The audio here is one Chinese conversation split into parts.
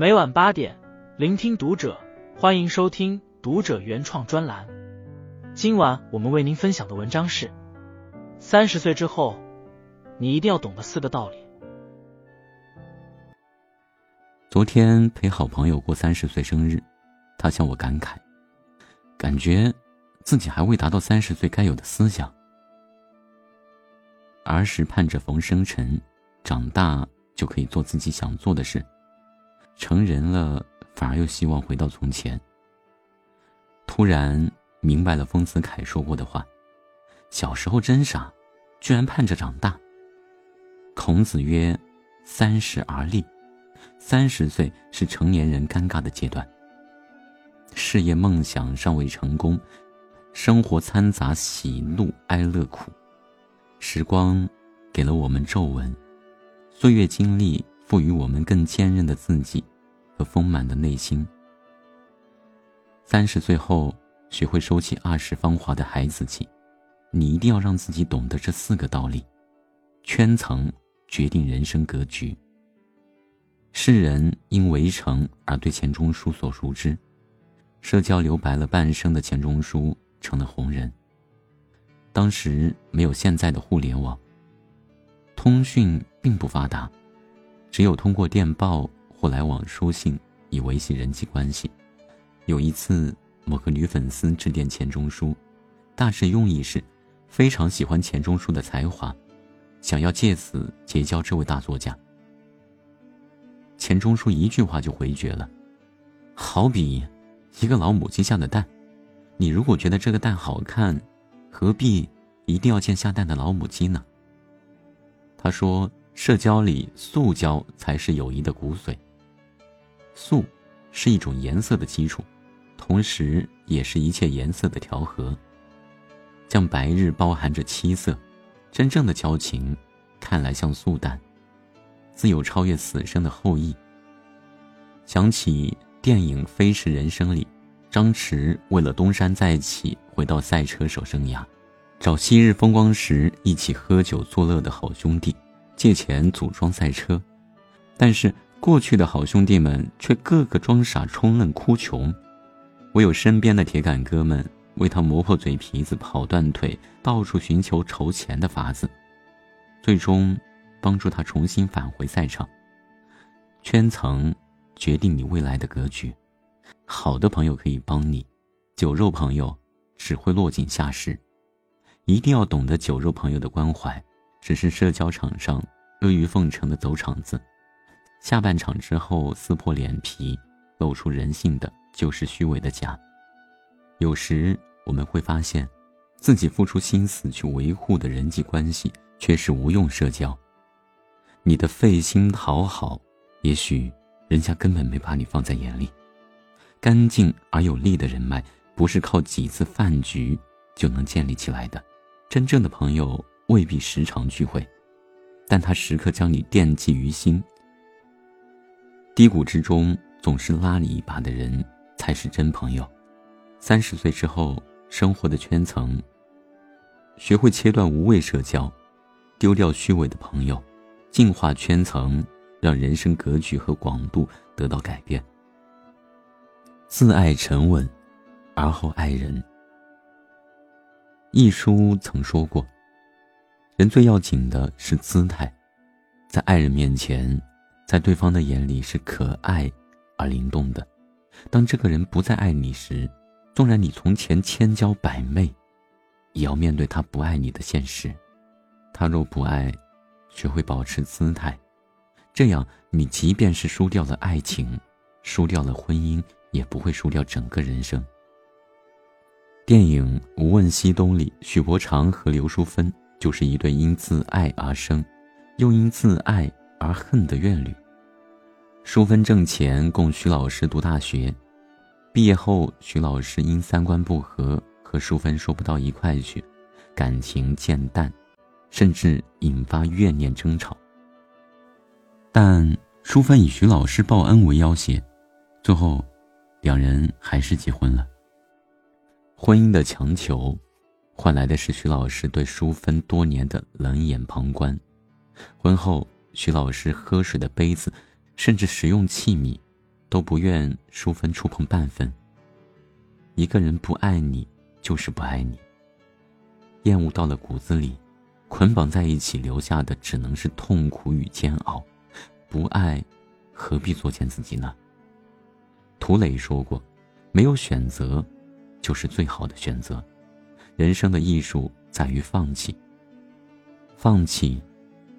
每晚八点，聆听读者，欢迎收听读者原创专栏。今晚我们为您分享的文章是：三十岁之后，你一定要懂得四个道理。昨天陪好朋友过三十岁生日，他向我感慨，感觉自己还未达到三十岁该有的思想。儿时盼着逢生辰，长大就可以做自己想做的事；成人了，反而又希望回到从前。突然明白了丰子恺说过的话：小时候真傻，居然盼着长大。孔子曰：“三十而立。”三十岁是成年人尴尬的阶段。事业梦想尚未成功，生活掺杂喜怒哀乐苦。时光给了我们皱纹，岁月经历赋予我们更坚韧的自己和丰满的内心。三十岁后，学会收起二十芳华的孩子气，你一定要让自己懂得这四个道理：圈层决定人生格局。世人因围城而对钱钟书所熟知，社交留白了半生的钱钟书成了红人。当时没有现在的互联网，通讯并不发达，只有通过电报或来往书信以维系人际关系。有一次，某个女粉丝致电钱钟书，大致用意是非常喜欢钱钟书的才华，想要借此结交这位大作家。钱钟书一句话就回绝了，好比一个老母鸡下的蛋，你如果觉得这个蛋好看。何必一定要见下蛋的老母鸡呢？他说：“社交里，素交才是友谊的骨髓。素是一种颜色的基础，同时也是一切颜色的调和。像白日包含着七色，真正的交情看来像素淡，自有超越死生的后裔。”想起电影《飞驰人生》里。张弛为了东山再起，回到赛车手生涯，找昔日风光时一起喝酒作乐的好兄弟借钱组装赛车，但是过去的好兄弟们却个个装傻充愣哭穷，唯有身边的铁杆哥们为他磨破嘴皮子跑断腿，到处寻求筹钱的法子，最终帮助他重新返回赛场。圈层决定你未来的格局。好的朋友可以帮你，酒肉朋友只会落井下石。一定要懂得酒肉朋友的关怀，只是社交场上阿谀奉承的走场子，下半场之后撕破脸皮，露出人性的就是虚伪的假。有时我们会发现，自己付出心思去维护的人际关系却是无用社交。你的费心讨好，也许人家根本没把你放在眼里。干净而有力的人脉，不是靠几次饭局就能建立起来的。真正的朋友未必时常聚会，但他时刻将你惦记于心。低谷之中总是拉你一把的人，才是真朋友。三十岁之后，生活的圈层，学会切断无谓社交，丢掉虚伪的朋友，净化圈层，让人生格局和广度得到改变。自爱沉稳，而后爱人。一书曾说过：“人最要紧的是姿态，在爱人面前，在对方的眼里是可爱而灵动的。当这个人不再爱你时，纵然你从前千娇百媚，也要面对他不爱你的现实。他若不爱，学会保持姿态，这样你即便是输掉了爱情，输掉了婚姻。”也不会输掉整个人生。电影《无问西东》里，许伯常和刘淑芬就是一对因自爱而生，又因自爱而恨的怨侣。淑芬挣钱供徐老师读大学，毕业后，徐老师因三观不合和淑芬说不到一块去，感情渐淡，甚至引发怨念争吵。但淑芬以徐老师报恩为要挟，最后。两人还是结婚了。婚姻的强求，换来的是徐老师对淑芬多年的冷眼旁观。婚后，徐老师喝水的杯子，甚至食用器皿，都不愿淑芬触碰半分。一个人不爱你，就是不爱你。厌恶到了骨子里，捆绑在一起，留下的只能是痛苦与煎熬。不爱，何必作践自己呢？涂磊说过：“没有选择，就是最好的选择。人生的艺术在于放弃。放弃，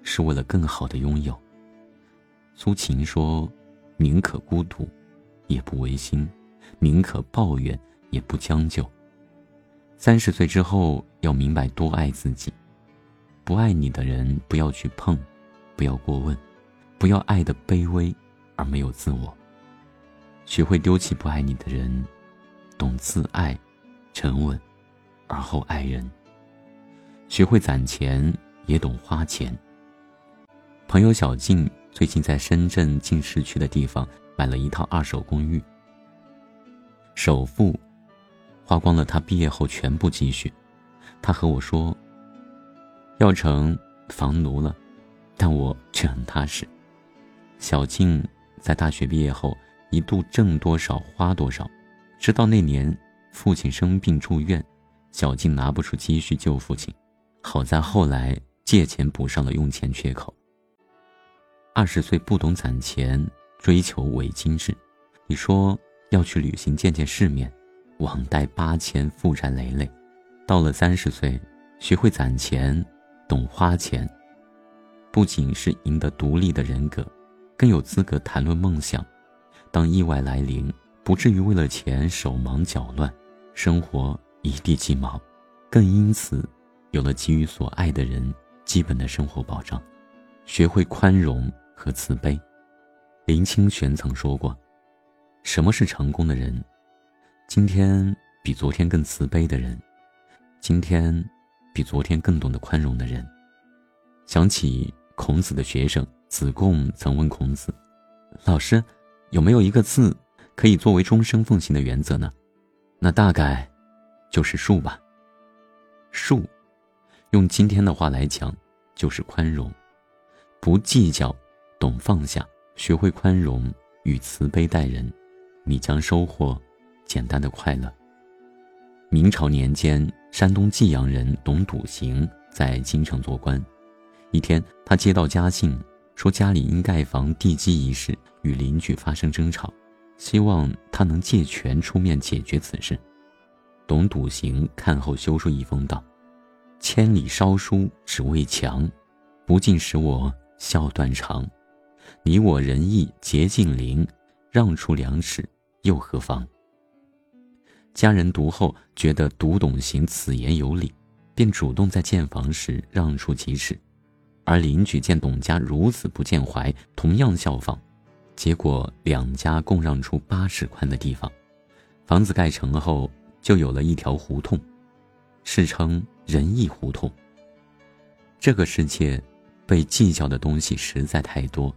是为了更好的拥有。”苏秦说：“宁可孤独，也不违心；宁可抱怨，也不将就。”三十岁之后，要明白多爱自己。不爱你的人，不要去碰，不要过问，不要爱的卑微而没有自我。学会丢弃不爱你的人，懂自爱，沉稳，而后爱人。学会攒钱，也懂花钱。朋友小静最近在深圳近市区的地方买了一套二手公寓，首付。花光了他毕业后全部积蓄，他和我说：“要成房奴了，但我却很踏实。”小静在大学毕业后一度挣多少花多少，直到那年父亲生病住院，小静拿不出积蓄救父亲，好在后来借钱补上了用钱缺口。二十岁不懂攒钱，追求伪精致，你说要去旅行见见世面。网贷八千，负债累累。到了三十岁，学会攒钱，懂花钱，不仅是赢得独立的人格，更有资格谈论梦想。当意外来临，不至于为了钱手忙脚乱，生活一地鸡毛，更因此有了给予所爱的人基本的生活保障。学会宽容和慈悲。林清玄曾说过：“什么是成功的人？”今天比昨天更慈悲的人，今天比昨天更懂得宽容的人。想起孔子的学生子贡曾问孔子：“老师，有没有一个字可以作为终生奉行的原则呢？”那大概就是“恕”吧。恕，用今天的话来讲，就是宽容，不计较，懂放下，学会宽容与慈悲待人，你将收获。简单的快乐。明朝年间，山东济阳人董笃行在京城做官。一天，他接到家信，说家里因盖房地基一事与邻居发生争吵，希望他能借权出面解决此事。董笃行看后修书一封道：“千里烧书只为墙，不尽使我笑断肠。你我仁义结近邻，让出两尺又何妨？”家人读后觉得读懂行此言有理，便主动在建房时让出几尺，而邻居见董家如此不见怀，同样效仿，结果两家共让出八尺宽的地方，房子盖成后就有了一条胡同，世称仁义胡同。这个世界，被计较的东西实在太多，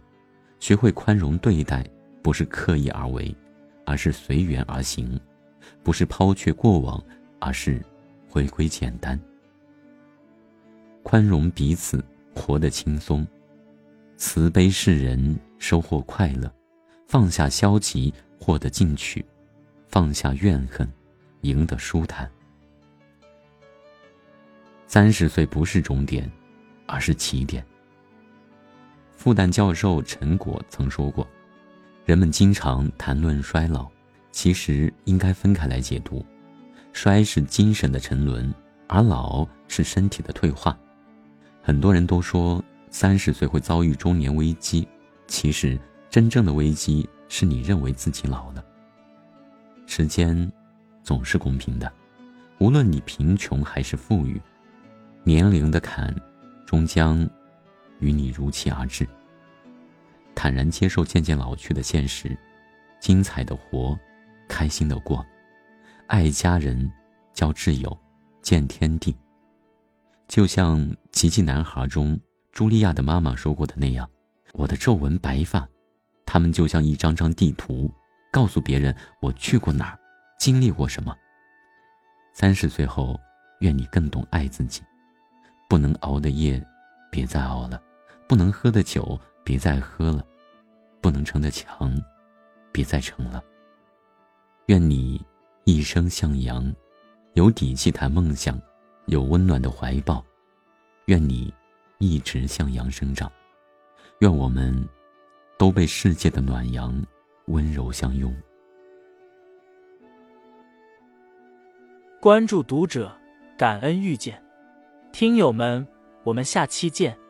学会宽容对待，不是刻意而为，而是随缘而行。不是抛却过往，而是回归简单，宽容彼此，活得轻松，慈悲世人，收获快乐，放下消极，获得进取，放下怨恨，赢得舒坦。三十岁不是终点，而是起点。复旦教授陈果曾说过：“人们经常谈论衰老。”其实应该分开来解读，衰是精神的沉沦，而老是身体的退化。很多人都说三十岁会遭遇中年危机，其实真正的危机是你认为自己老了。时间总是公平的，无论你贫穷还是富裕，年龄的坎终将与你如期而至。坦然接受渐渐老去的现实，精彩的活。开心的过，爱家人，交挚友，见天地。就像《奇迹男孩》中茱莉亚的妈妈说过的那样：“我的皱纹白发，他们就像一张张地图，告诉别人我去过哪儿，经历过什么。”三十岁后，愿你更懂爱自己。不能熬的夜，别再熬了；不能喝的酒，别再喝了；不能成的墙。别再成了。愿你一生向阳，有底气谈梦想，有温暖的怀抱。愿你一直向阳生长。愿我们都被世界的暖阳温柔相拥。关注读者，感恩遇见，听友们，我们下期见。